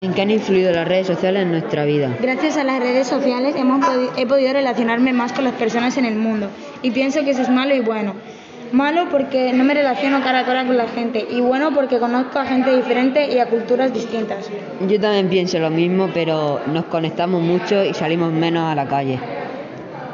¿En qué han influido las redes sociales en nuestra vida? Gracias a las redes sociales hemos he podido relacionarme más con las personas en el mundo y pienso que eso es malo y bueno. Malo porque no me relaciono cara a cara con la gente y bueno porque conozco a gente diferente y a culturas distintas. Yo también pienso lo mismo, pero nos conectamos mucho y salimos menos a la calle.